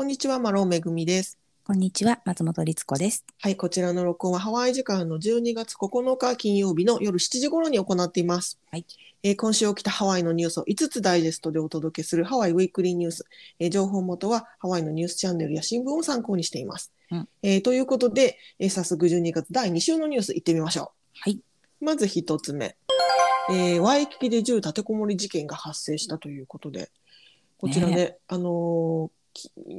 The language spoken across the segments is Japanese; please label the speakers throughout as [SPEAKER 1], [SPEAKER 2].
[SPEAKER 1] こんにちは、マロンめぐみです。
[SPEAKER 2] こんにちは、松本律子です。
[SPEAKER 1] はい、こちらの録音はハワイ時間の12月9日金曜日の夜7時頃に行っています。
[SPEAKER 2] はい
[SPEAKER 1] えー今週起きたハワイのニュースを5つダイジェストでお届けするハワイウィークリーニュース。えー情報元はハワイのニュースチャンネルや新聞を参考にしています。
[SPEAKER 2] うん
[SPEAKER 1] えーということで、えー早速12月第2週のニュース行ってみましょ
[SPEAKER 2] はい。
[SPEAKER 1] う。まず1つ目。えーワイキキで銃立てこもり事件が発生したということで、こちらね、あのーき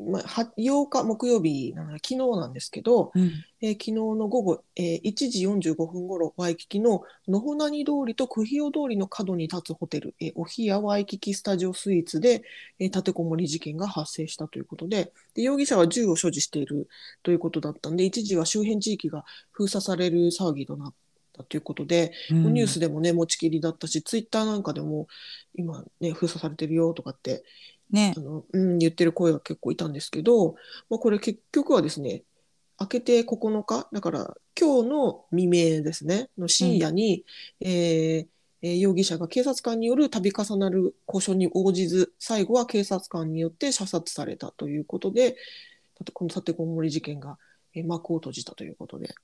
[SPEAKER 1] まあ、は8日木曜日なので昨日なんですけど、
[SPEAKER 2] うん。
[SPEAKER 1] えー昨日の午後、えー1時45分ごろ、ワイキキののほなに通りとクヒオ通りの角に立つホテル、えーおひやワイキキスタジオスイーツで、えー立てこもり事件が発生したということでで、容疑者は銃を所持しているということだったんで、一時は周辺地域が封鎖される騒ぎとなったということで、
[SPEAKER 2] うん
[SPEAKER 1] ニュースでもね、持ちきりだったし、ツイッターなんかでも、今ね、封鎖されてるよとかって
[SPEAKER 2] ね
[SPEAKER 1] あ。の、うん、言ってる声が結構いたんですけど、まあ、これ結局はですね、明けて9日、だから今日の未明ですね、の深夜に、えーえー容疑者が警察官による度重なる交渉に応じず、最後は警察官によって射殺されたということで、この立てこもり事件が、えー幕を閉じたということで。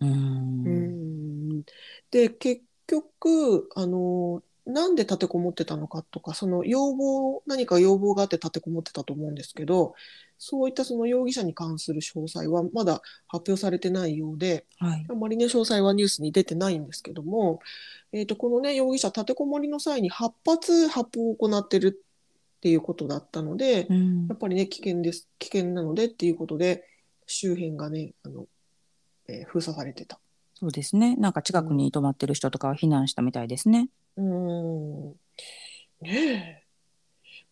[SPEAKER 2] う。
[SPEAKER 1] うんんで結局あのなんで立てこもってたのかとかその要望何か要望があって立てこもってたと思うんですけどそういったその容疑者に関する詳細はまだ発表されてないようで
[SPEAKER 2] はい。
[SPEAKER 1] あまりね詳細はニュースに出てないんですけども、えー、とこのね容疑者立てこもりの際に8発発砲を行ってるっていうことだったので、
[SPEAKER 2] うん
[SPEAKER 1] やっぱりね危険です危険なのでっていうことで周辺がねあの、えー封鎖されてた。
[SPEAKER 2] そうですね。なんか近くに泊まってる人とかは避難したみたいですね。
[SPEAKER 1] うーんねえ。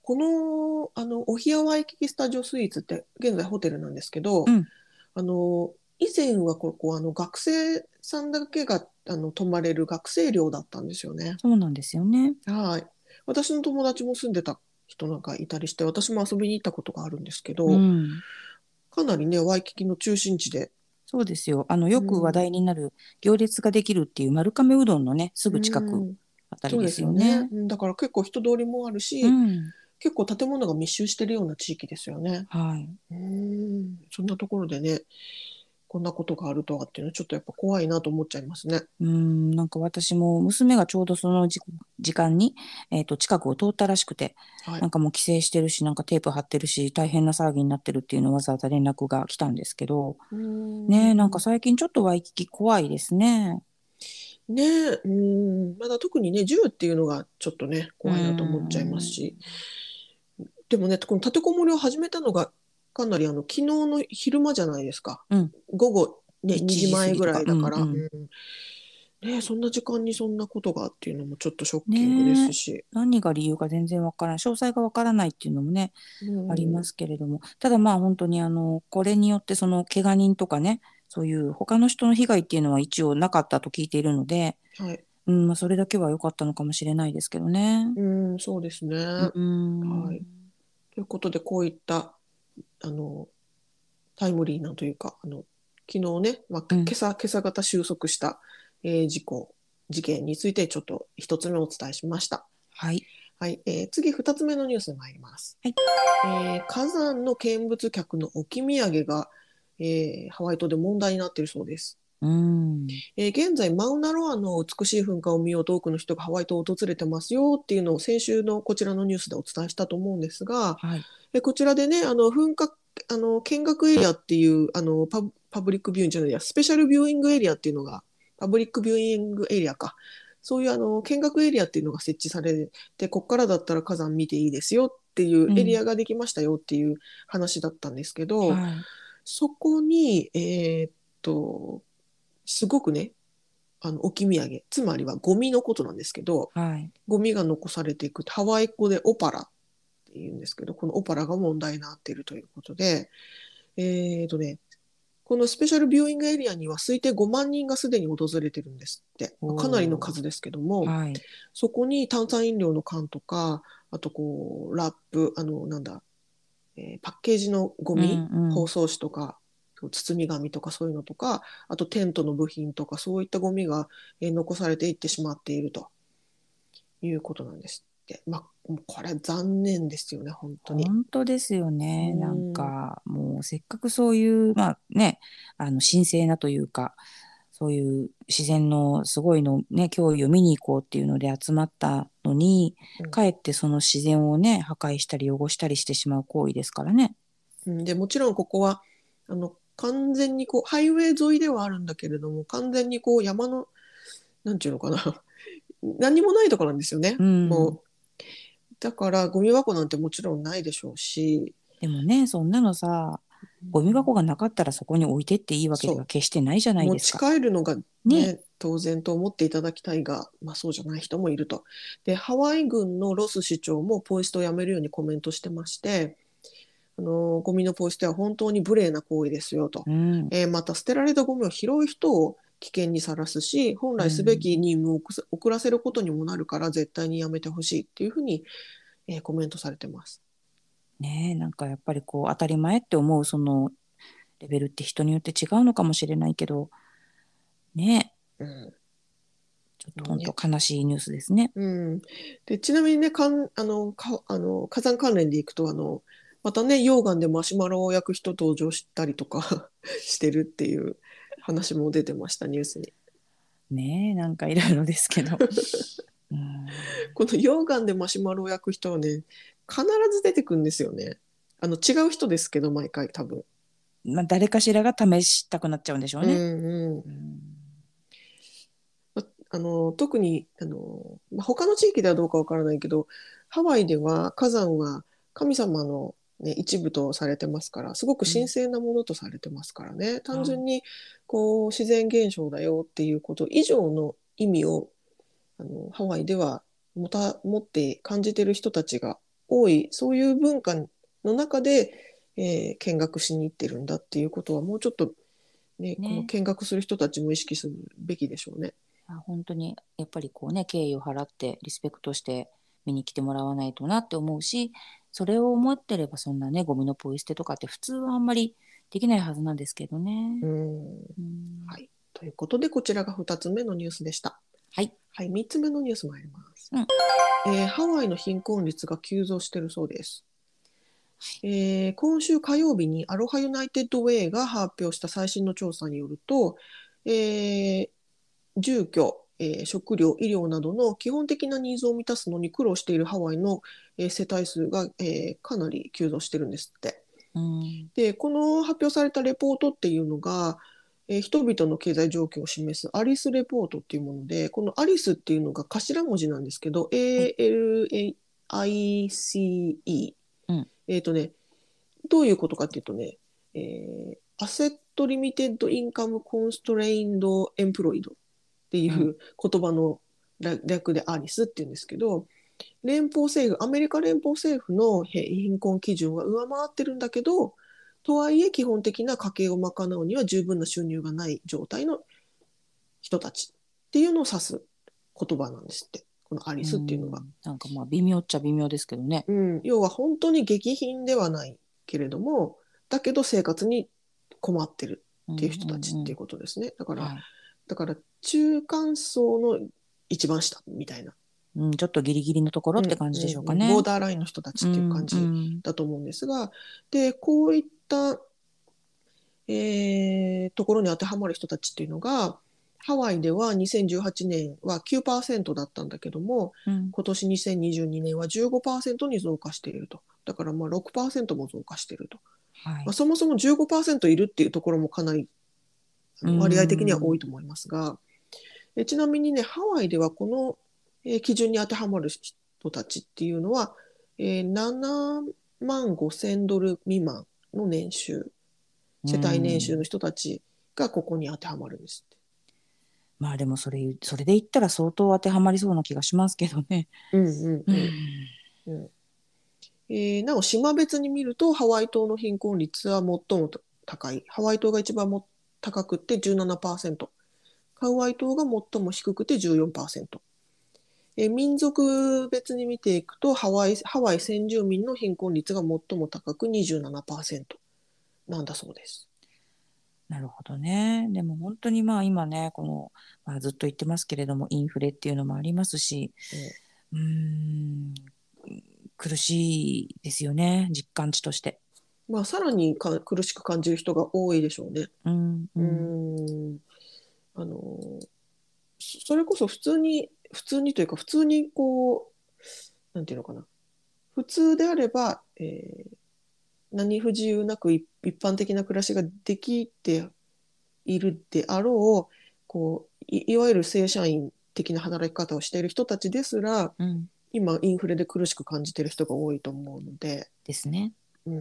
[SPEAKER 1] この、あの、おひやワイキキスタジオスイーツって現在ホテルなんですけど、
[SPEAKER 2] うん
[SPEAKER 1] あの、以前はここ、あの、学生さんだけが、あの、泊まれる学生寮だったんですよね。
[SPEAKER 2] そうなんですよね。
[SPEAKER 1] はい。私の友達も住んでた人なんかいたりして、私も遊びに行ったことがあるんですけど、
[SPEAKER 2] うん。
[SPEAKER 1] かなりね、ワイキキの中心地で、
[SPEAKER 2] そうですよ。あの、よく話題になる行列ができるっていう丸亀うどんのね、すぐ近く
[SPEAKER 1] うん
[SPEAKER 2] あたりで
[SPEAKER 1] そうですよ
[SPEAKER 2] すよね
[SPEAKER 1] だから結構人通りもあるし、
[SPEAKER 2] うん。
[SPEAKER 1] 結構建物が密集してるような地域ですよね。
[SPEAKER 2] はい。
[SPEAKER 1] うーんそんなところでね、こんなことがあるとはっていうのはちょっとやっぱ怖いなと思っちゃいますね。
[SPEAKER 2] うん。なんか私も娘がちょうどその時時間に、えっと、近くを通ったらしくて、
[SPEAKER 1] はい
[SPEAKER 2] なん。かもう規制してるし、なんかテープ貼ってるし、大変な騒ぎになってるっていうのをわざわざ連絡が来たんですけど、ねえ、なんか最近ちょっとワイキキ怖いですね。
[SPEAKER 1] ねえ、うーん、まだ特にね、銃っていうのがちょっとね、怖いなと思っちゃいますし。でもね、この立てこもりを始めたのが、かなりあの昨日の昼間じゃないですか。
[SPEAKER 2] うん。
[SPEAKER 1] 午後、ね、
[SPEAKER 2] 1
[SPEAKER 1] 2時前ぐらいだから。
[SPEAKER 2] うんうん。
[SPEAKER 1] うん。ねえ、そんな時間にそんなことがっていうのもちょっとショッキングですし。
[SPEAKER 2] 何が理由か全然わからない、詳細がわからないっていうのもね、
[SPEAKER 1] うん。
[SPEAKER 2] ありますけれども、ただまあ本当にあの、これによってその怪我人とかね、そういう他の人の被害っていうのは一応なかったと聞いているので、
[SPEAKER 1] はい。
[SPEAKER 2] うん、まあそれだけは良かったのかもしれないですけどね。
[SPEAKER 1] うん、そうですね。
[SPEAKER 2] うん。
[SPEAKER 1] はいということで、こういった、あの、タイムリーなというか、あの、昨日ね、まあ、
[SPEAKER 2] うん
[SPEAKER 1] 今朝、今朝方収束した、えー事故、事件についてちょっと一つ目お伝えしました。
[SPEAKER 2] はい。
[SPEAKER 1] はい、えー次二つ目のニュースに参ります。
[SPEAKER 2] はい
[SPEAKER 1] えー火山の見物客の置き土産が、えーハワイ島で問題になっているそうです。
[SPEAKER 2] うん。
[SPEAKER 1] えー現在マウナロアの美しい噴火を見ようと多くの人がハワイ島を訪れてますよっていうのを先週のこちらのニュースでお伝えしたと思うんですが、
[SPEAKER 2] はい。
[SPEAKER 1] えこちらでねあの噴火あの見学エリアっていうあのパブパブリックビューイングじゃないや special viewing area っていうのが public viewing area かそういうあの見学エリアっていうのが設置されてここからだったら火山見ていいですよっていうエリアができましたよっていう話だったんですけど、
[SPEAKER 2] はい。
[SPEAKER 1] そこにえーっとすごくねあの置き土産つまりはゴミのことなんですけど
[SPEAKER 2] はい。
[SPEAKER 1] ゴミが残されていくハワイ語でオパラっていうんですけどこのオパラが問題になっているということでえーとねこのスペシャルビューイングエリアには推定5万人がすでに訪れてるんですってかなりの数ですけども
[SPEAKER 2] はい。
[SPEAKER 1] そこに炭酸飲料の缶とかあとこうラップあのなんだ、えーパッケージのゴミ、
[SPEAKER 2] うんうん
[SPEAKER 1] 包装紙とか包み紙とかそういうのとかあとテントの部品とかそういったゴミが、えー残されていってしまっているということなんです。って、まあ、これ残念ですよね本当に。
[SPEAKER 2] 本当ですよね。
[SPEAKER 1] うん
[SPEAKER 2] なんかもうせっかくそういうまあねあの神聖なというかそういう自然のすごいのね脅威を見に行こうっていうので集まったのに、
[SPEAKER 1] うん。
[SPEAKER 2] かえってその自然をね破壊したり汚したりしてしまう行為ですからね。
[SPEAKER 1] うん。でもちろんここはあの完全にこうハイウェイ沿いではあるんだけれども完全にこう山のなんていうのかな。何にもないところなんですよね。
[SPEAKER 2] うん、
[SPEAKER 1] もうだからゴミ箱なんてもちろんないでしょうし。
[SPEAKER 2] でもねそんなのさゴミ箱がなかったらそこに置いてっていいわけでは決してないじゃない
[SPEAKER 1] 持ち
[SPEAKER 2] ですか。
[SPEAKER 1] 帰るのが、ね
[SPEAKER 2] ね
[SPEAKER 1] 当然と思っていただきたいが、まあ、そうじゃない人もいると。でハワイ郡のロス市長もポイ捨てをやめるようにコメントしてましてあのゴミのポイ捨ては本当に無礼な行為ですよと。
[SPEAKER 2] うん、
[SPEAKER 1] えーまた捨てられたゴミを拾う人を危険にさらすし本来すべき任務を遅遅らせることにもなるから絶対にやめてほしいっていうふうに、えーコメントされてます。
[SPEAKER 2] ねえなんかやっぱりこう当たり前って思うそのレベルって人によって違うのかもしれないけどねえ
[SPEAKER 1] うん
[SPEAKER 2] ちょっと本当悲しいニュースですね。
[SPEAKER 1] うん、でちなみにねかんあのかあの火山関連でいくとあのまたね溶岩でマシュマロを焼く人登場したりとか してるっていう話も出てましたニュースに。
[SPEAKER 2] ねえなんかいろいろですけど。うん
[SPEAKER 1] この溶岩でマシュマロを焼く人はね必ず出てくるんですよね。あの違う人ですけど毎回多分。
[SPEAKER 2] まあ、誰かしらが試したくなっちゃうんでしょうね。
[SPEAKER 1] うんうん
[SPEAKER 2] うん
[SPEAKER 1] あの特にあの、まあ、他の地域ではどうかわからないけどハワイでは火山は神様の、ね、一部とされてますからすごく神聖なものとされてますからね、単純にこう自然現象だよっていうこと以上の意味をあのハワイでは持た持って感じてる人たちが多い。そういう文化の中で、えー見学しに行ってるんだっていうことはもうちょっと、ね
[SPEAKER 2] ね。
[SPEAKER 1] この見学する人たちも意識するべきでしょうね。
[SPEAKER 2] あ本当にやっぱりこうね敬意を払ってリスペクトして見に来てもらわないとなって思うしそれを思ってればそんなねゴミのポイ捨てとかって普通はあんまりできないはずなんですけどね。
[SPEAKER 1] はいということでこちらが2つ目のニュースでした。
[SPEAKER 2] はい。
[SPEAKER 1] はい、3つ目のニュース参ります、
[SPEAKER 2] うん
[SPEAKER 1] えーハワイの貧困率が急増しているそうです。えー今週火曜日にアロハユナイテッドウェイが発表した最新の調査によると、えー住居、えー食料、医療などの基本的なニーズを満たすのに苦労しているハワイの、えー世帯数が、えーかなり急増してるんですって。
[SPEAKER 2] うん。
[SPEAKER 1] でこの発表されたレポートっていうのが、えー人々の経済状況を示す ALICE report っていうものでこの ALICE っていうのが頭文字なんですけど ALICE、
[SPEAKER 2] うん。
[SPEAKER 1] えっ、とねどういうことかっていうとね、えー、 asset limited income constrained employed っていう言葉の略略でアリスっていうんですけど連邦政府アメリカ連邦政府のへ貧困基準は上回ってるんだけどとはいえ基本的な家計を賄うには十分な収入がない状態の人たちっていうのを指す言葉なんですって。このアリスっていうのが。
[SPEAKER 2] ん。なんかまあ微妙っちゃ微妙ですけどね。
[SPEAKER 1] うん、要は本当に激貧ではないけれどもだけど生活に困ってるっていう人たちっていうことですね、だから、
[SPEAKER 2] はい
[SPEAKER 1] だから中間層の一番下みたいな。
[SPEAKER 2] うん、ちょっとギリギリのところって感じでしょうかね。
[SPEAKER 1] んんボーダーラインの人たちっていう感じ
[SPEAKER 2] うんうん
[SPEAKER 1] だと思うんですが、でこういった、えーところに当てはまる人たちっていうのがハワイでは2018年は9%だったんだけども
[SPEAKER 2] うん。
[SPEAKER 1] 今年2022年は15%に増加していると。だからまあ6%も増加していると、
[SPEAKER 2] はい。
[SPEAKER 1] まあ、そもそも15%いるっていうところもかなり割合的には多いと思いますが、えちなみにねハワイではこの、えー基準に当てはまる人たちっていうのは、えー7万5千ドル未満の年収世帯年収の人たちがここに当てはまるんですって。
[SPEAKER 2] まあでもそれそれで言ったら相当当てはまりそうな気がしますけどね。
[SPEAKER 1] うんうんうん。えーなお島別に見るとハワイ島の貧困率は最も高い。ハワイ島が一番も高くて17%ハワイ島が最も低くて14%、えー民族別に見ていくとハワイハワイ先住民の貧困率が最も高く27%なんだそうです。
[SPEAKER 2] なるほどね。でも本当にまあ今ねこの、まあ、ずっと言ってますけれどもインフレっていうのもありますし、うーん苦しいですよね実感値として。
[SPEAKER 1] まあ、さらにか苦しく感じる人が多いでしょうね。
[SPEAKER 2] うんう
[SPEAKER 1] うんんあのそそれこそ普通に普通にというか普通にこうなんていうのかな普通であれば、えー何不自由なく一一般的な暮らしができているであろうこういいわゆる正社員的な働き方をしている人たちですら
[SPEAKER 2] うん
[SPEAKER 1] 今インフレで苦しく感じている人が多いと思うので。
[SPEAKER 2] ですね。
[SPEAKER 1] うね。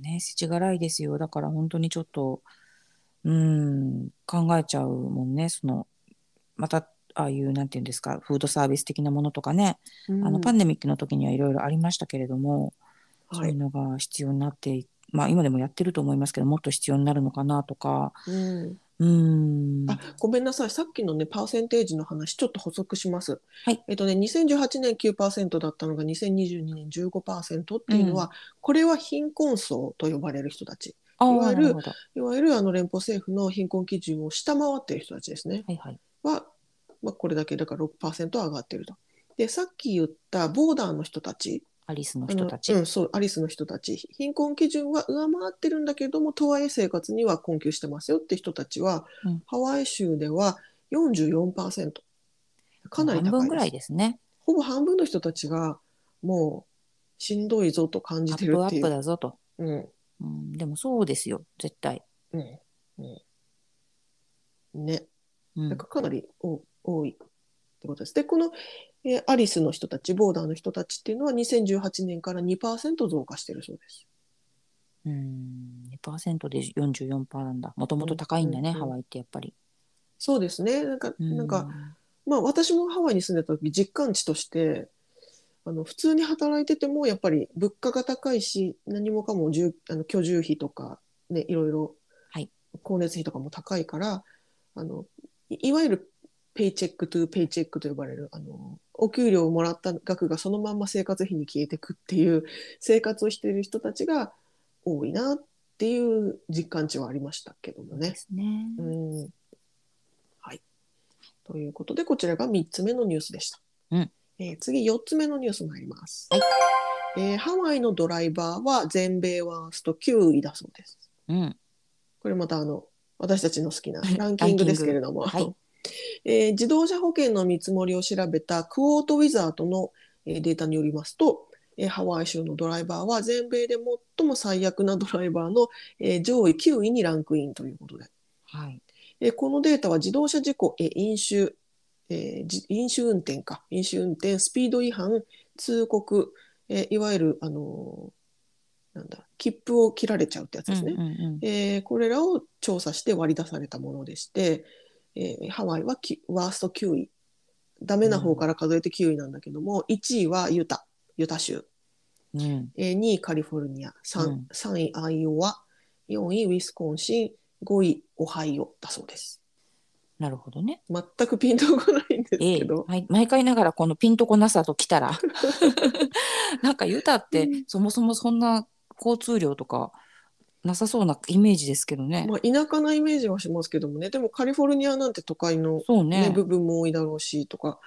[SPEAKER 2] ーね世知辛いですよ。だから本当にちょっとうん考えちゃうもんね。そのまたああいうなんていうんですかフードサービス的なものとかね、あのパンデミックの時にはいろいろありましたけれども、そう
[SPEAKER 1] はい
[SPEAKER 2] いうのが必要になっていまあ今でもやってると思いますけどもっと必要になるのかなとか。
[SPEAKER 1] うん
[SPEAKER 2] うん。
[SPEAKER 1] あごめんなさい。さっきのねパーセンテージの話ちょっと補足します。
[SPEAKER 2] はい。
[SPEAKER 1] えっとね2018年9%だったのが2022年15%っていうのは、これは貧困層と呼ばれる人たち。いわゆるいわゆるあの連邦政府の貧困基準を下回っている人たちですね。
[SPEAKER 2] はいはい。
[SPEAKER 1] は、まあ、これだけだから6%上がっていると。でさっき言ったボーダーの人たち
[SPEAKER 2] アリスの人たち、
[SPEAKER 1] うん、そうアリスの人たち。貧困基準は上回ってるんだけどもとはいえ生活には困窮してますよって人たちは、
[SPEAKER 2] うん。
[SPEAKER 1] ハワイ州では44%かなり高い
[SPEAKER 2] ぐらいですね。
[SPEAKER 1] ほぼ半分の人たちがもうしんどいぞと感じ
[SPEAKER 2] アップアップ
[SPEAKER 1] てるっていう。
[SPEAKER 2] だぞと、
[SPEAKER 1] うん。
[SPEAKER 2] うん、でもそうですよ絶対、
[SPEAKER 1] うんうん、ね。
[SPEAKER 2] うん。
[SPEAKER 1] だからかなりお多いってことです。でこの、えーアリスの人たちボーダーの人たちっていうのは2018年から2%増加してるそうです。
[SPEAKER 2] うん2%で44%なんだ。もともと高いんだね、
[SPEAKER 1] うんうんうん。
[SPEAKER 2] ハワイってやっぱり、
[SPEAKER 1] そうですね。なんか、
[SPEAKER 2] う
[SPEAKER 1] なんかまあ私もハワイに住んでた時実感値としてあの普通に働いててもやっぱり物価が高いし何もかも住あの居住費とかねいろいろ
[SPEAKER 2] はい。
[SPEAKER 1] 光熱費とかも高いからあのいいわゆる paycheck to paycheck と呼ばれるあのお給料をもらった額がそのまんま生活費に消えてくっていう生活をしている人たちが多いなっていう実感値はありましたけどもね
[SPEAKER 2] で。すね、
[SPEAKER 1] うんはい。ということで、こちらが3つ目のニュースでした。
[SPEAKER 2] うん
[SPEAKER 1] えー次、4つ目のニュース参ります。
[SPEAKER 2] はい
[SPEAKER 1] えーハワイのドライバーは全米ワースト9位だそうです。
[SPEAKER 2] うん
[SPEAKER 1] これまたあの私たちの好きなランキングですけれども、えー自動車保険の見積もりを調べたクォートウィザードの、えーデータによりますと、えーハワイ州のドライバーは全米で最も最悪なドライバーの、えー上位9位にランクインということで、
[SPEAKER 2] はい。
[SPEAKER 1] えーこのデータは自動車事故、えー飲酒、えーじ飲酒運転か、飲酒運転、スピード違反、通告、えーいわゆる、あのーなんだ、切符を切られちゃうってやつですね。えーこれらを調査して割り出されたものでして、えーハワイはきワースト9位。ダメな方から数えて9位なんだけども、1位はユタ、ユタ州、
[SPEAKER 2] うん。
[SPEAKER 1] えー2位カリフォルニア、3,
[SPEAKER 2] うん。
[SPEAKER 1] 3位アイオワ、4位ウィスコンシン、5位オハイオだそうです。
[SPEAKER 2] なるほどね。
[SPEAKER 1] 全くピンとこないんです
[SPEAKER 2] ええ
[SPEAKER 1] けど、
[SPEAKER 2] はい、毎回ながらこのピンとこなさときたら。なんかユタって
[SPEAKER 1] うん。
[SPEAKER 2] そもそもそんな交通量とかなさそうなイメージですけどね。
[SPEAKER 1] まあ、田舎なイメージはしますけどもね、でもカリフォルニアなんて都会の、ね
[SPEAKER 2] ね。
[SPEAKER 1] 部分も多いだろうしとか、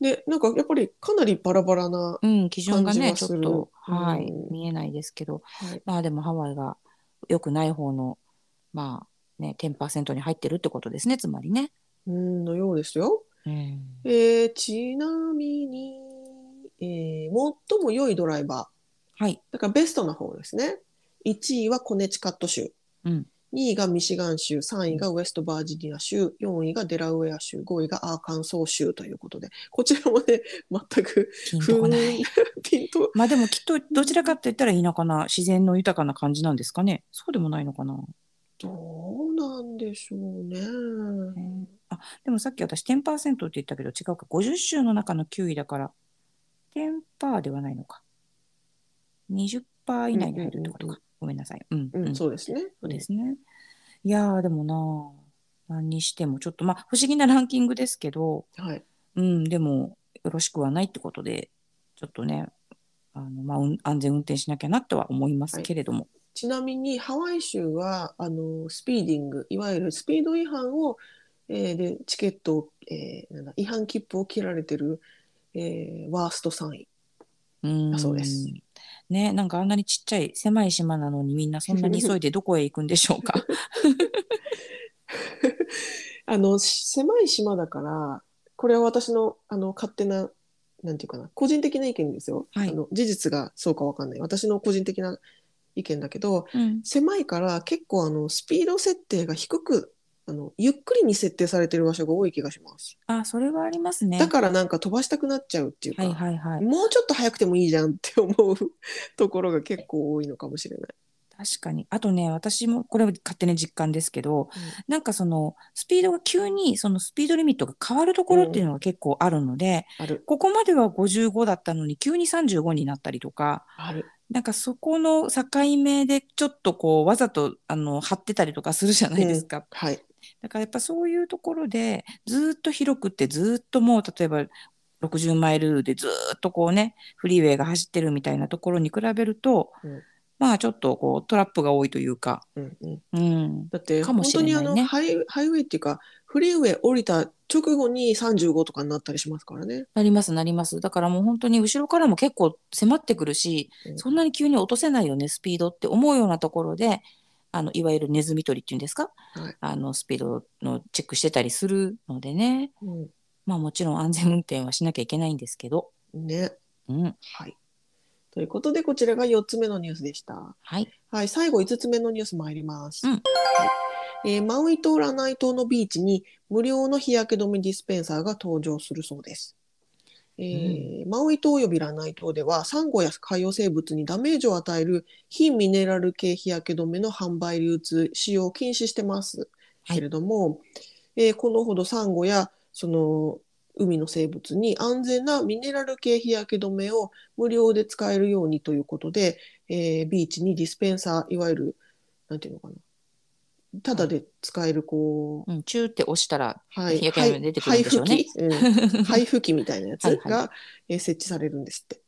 [SPEAKER 1] で、なんかやっぱりかなりバラバラな、
[SPEAKER 2] うん、基準がねちょっと、はい
[SPEAKER 1] うん
[SPEAKER 2] 見えないですけど
[SPEAKER 1] はい
[SPEAKER 2] まあでもハワイが良くない方のまあね10%に入ってるってことですねつまりね。
[SPEAKER 1] うん、のようですよ。
[SPEAKER 2] うん
[SPEAKER 1] えーちなみに、えー最も良いドライバー、
[SPEAKER 2] はい。
[SPEAKER 1] だからベストな方ですね。1位はコネチカット州、
[SPEAKER 2] うん。
[SPEAKER 1] 2位がミシガン州、3位がウェストバージニア州、4位がデラウェア州、5位がアーカンソー州ということで、こちらもね、全く
[SPEAKER 2] ピンとこない。
[SPEAKER 1] ピンと、
[SPEAKER 2] まあでもきっとどちらかって言ったら田舎な自然の豊かな感じなんですかね。そうでもないのかな。
[SPEAKER 1] どうなんでしょうね。
[SPEAKER 2] あでもさっき私10%って言ったけど違うか。50州の中の9位だから。10%ではないのか。20%以内に入るってことか、
[SPEAKER 1] うんうんうん
[SPEAKER 2] ごめんなさいうん、
[SPEAKER 1] うん、
[SPEAKER 2] うん
[SPEAKER 1] そうですね。
[SPEAKER 2] そうですねいやーでもな何にしてもちょっとまあ不思議なランキングですけど
[SPEAKER 1] はい。
[SPEAKER 2] うんでもよろしくはないってことでちょっとねあの、まあ、うん安全運転しなきゃなとは思いますけれども、
[SPEAKER 1] ちなみにハワイ州はあのスピーディングいわゆるスピード違反をえーでチケットを、えー違反切符を切られてる、えーワースト3位。
[SPEAKER 2] うん。
[SPEAKER 1] だそうです。
[SPEAKER 2] ね、なんかあんなにちっちゃい狭い島なのにみんなそんなに急いでどこへ行くんでしょうか？
[SPEAKER 1] あのし狭い島だからこれは私のあの勝手ななんていうかな個人的な意見ですよ、
[SPEAKER 2] はい。
[SPEAKER 1] あの事実がそうかわかんない。私の個人的な意見だけど
[SPEAKER 2] うん、
[SPEAKER 1] 狭いから結構あのスピード設定が低くあのゆっくりに設定されてる場所が多い気がします
[SPEAKER 2] あ、それはありますね。
[SPEAKER 1] だからなんか飛ばしたくなっちゃうっていうか、
[SPEAKER 2] はいはいはい。
[SPEAKER 1] もうちょっと早くてもいいじゃんって思うところが結構多いのかもしれない。
[SPEAKER 2] 確かに。あとね、私もこれは勝手な実感ですけど、なんかそのスピードが急にそのスピードリミットが変わるところっていうのが結構あるので、
[SPEAKER 1] ある
[SPEAKER 2] ここまでは55だったのに急に35になったりとか、
[SPEAKER 1] ある。
[SPEAKER 2] なんかそこの境目でちょっとこうわざとあの張ってたりとかするじゃないですか。
[SPEAKER 1] はい。
[SPEAKER 2] だからやっぱそういうところでずーっと広くってずーっともう例えば60マイルでずーっとこうねフリーウェイが走ってるみたいなところに比べると、
[SPEAKER 1] うん。
[SPEAKER 2] まあちょっとこうトラップが多いというか、
[SPEAKER 1] うんうん、
[SPEAKER 2] うん、
[SPEAKER 1] だって
[SPEAKER 2] かも
[SPEAKER 1] 本当にあのハイハイウェイっていうかフリーウェイ降りた直後に35とかになったりしますからね。
[SPEAKER 2] なりますなります。だからもう本当に後ろからも結構迫ってくるし、
[SPEAKER 1] うん。
[SPEAKER 2] そんなに急に落とせないよねスピードって思うようなところであのいわゆるネズミ捕りっていうんですか、
[SPEAKER 1] はい
[SPEAKER 2] あのスピードのチェックしてたりするのでね
[SPEAKER 1] うん、
[SPEAKER 2] まあもちろん安全運転はしなきゃいけないんですけど、
[SPEAKER 1] ね。
[SPEAKER 2] うん、
[SPEAKER 1] はい。ということでこちらが4つ目のニュースでした。
[SPEAKER 2] はい
[SPEAKER 1] はい、最後5つ目のニュース参ります。
[SPEAKER 2] うん
[SPEAKER 1] はいえーマウイ島ラナイ島のビーチに無料の日焼け止めディスペンサーが登場するそうです。えーマウイ島およびラナイ島ではサンゴや海洋生物にダメージを与える非ミネラル系日焼け止めの販売流通使用を禁止してます。
[SPEAKER 2] はい。
[SPEAKER 1] けれども、えーこのほどサンゴやその海の生物に安全なミネラル系日焼け止めを無料で使えるようにということで、えービーチにディスペンサーいわゆるなんていうのかなただで使えるこう、
[SPEAKER 2] うん、チューって押したら
[SPEAKER 1] はい、
[SPEAKER 2] 日焼け止め出てくるんでしょうね。
[SPEAKER 1] 配布機、うん、配布機みたいなやつ
[SPEAKER 2] はい
[SPEAKER 1] がえー設置されるんですって。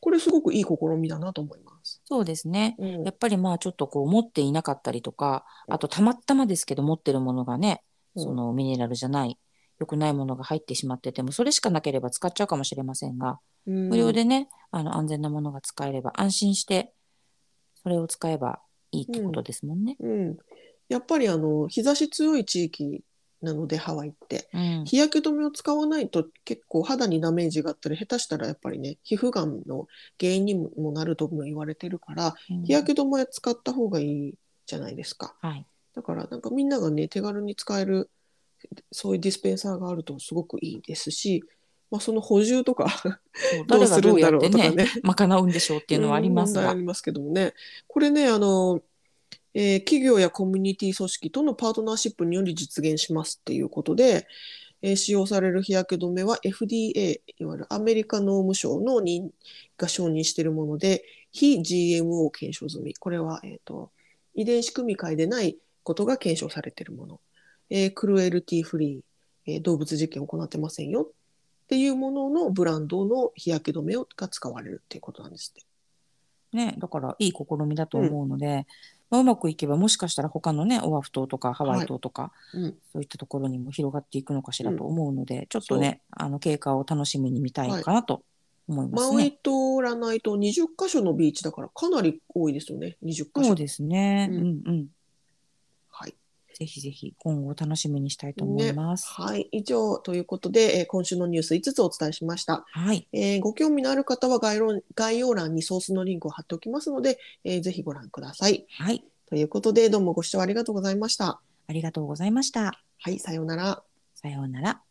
[SPEAKER 1] これすごくいい試みだなと思います。
[SPEAKER 2] そうですね。
[SPEAKER 1] うん。
[SPEAKER 2] やっぱりまあちょっとこう持っていなかったりとかあとたまたまですけど持ってるものがね
[SPEAKER 1] うん。
[SPEAKER 2] そのミネラルじゃない良くないものが入ってしまっててもそれしかなければ使っちゃうかもしれませんが
[SPEAKER 1] 無
[SPEAKER 2] 無料でねあの安全なものが使えれば安心してそれを使えばいいってことですもんね。
[SPEAKER 1] うん、やっぱりあの日差し強い地域なのでハワイって。
[SPEAKER 2] うん。
[SPEAKER 1] 日焼け止めを使わないと結構肌にダメージがあったり下手したらやっぱりね皮膚がんの原因にもなるとも言われてるから
[SPEAKER 2] うん。
[SPEAKER 1] 日焼け止め使った方がいいじゃないですか。
[SPEAKER 2] はい。
[SPEAKER 1] だからなんかみんながね手軽に使えるそういうディスペンサーがあるとすごくいいですし、まあ、その補充とか どうするんだろうとかね。
[SPEAKER 2] 賄うんでしょうっていうのはありますが。
[SPEAKER 1] ありますけどもね。これね、あの、えー企業やコミュニティ組織とのパートナーシップにより実現しますっていうことで、えー使用される日焼け止めは FDA、いわゆるアメリカ農務省の認が承認しているもので、非 GMO 検証済み。これは、えーと、遺伝子組み換えでないことが検証されているもの。えークルエルティフリー、えー動物実験を行ってませんよっていうもののブランドの日焼け止めをが使われるっていうことなんですって。
[SPEAKER 2] ね、だからいい試みだと思うので、まあ、うまくいけばもしかしたら他のねオアフ島とかハワイ島とか、
[SPEAKER 1] うん。
[SPEAKER 2] そういったところにも広がっていくのかしらと思うので、ちょっとねあの経過を楽しみに見たいかなと思います
[SPEAKER 1] マウイ
[SPEAKER 2] ね。
[SPEAKER 1] 島、ラナイ島20カ所のビーチだからかなり多いですよね、20カ所。
[SPEAKER 2] そうですね、
[SPEAKER 1] う
[SPEAKER 2] うんんうん、
[SPEAKER 1] はい、
[SPEAKER 2] ぜひぜひ今後楽しみにしたいと思います。
[SPEAKER 1] はい、以上ということで、えー今週のニュース5つお伝えしました。
[SPEAKER 2] はい、
[SPEAKER 1] えーご興味のある方は概要概要欄にソースのリンクを貼っておきますので、えーぜひご覧ください。
[SPEAKER 2] はい、
[SPEAKER 1] ということで、どうもご視聴ありがとうございました。
[SPEAKER 2] ありがとうございました。
[SPEAKER 1] はい、さようなら。
[SPEAKER 2] さようなら。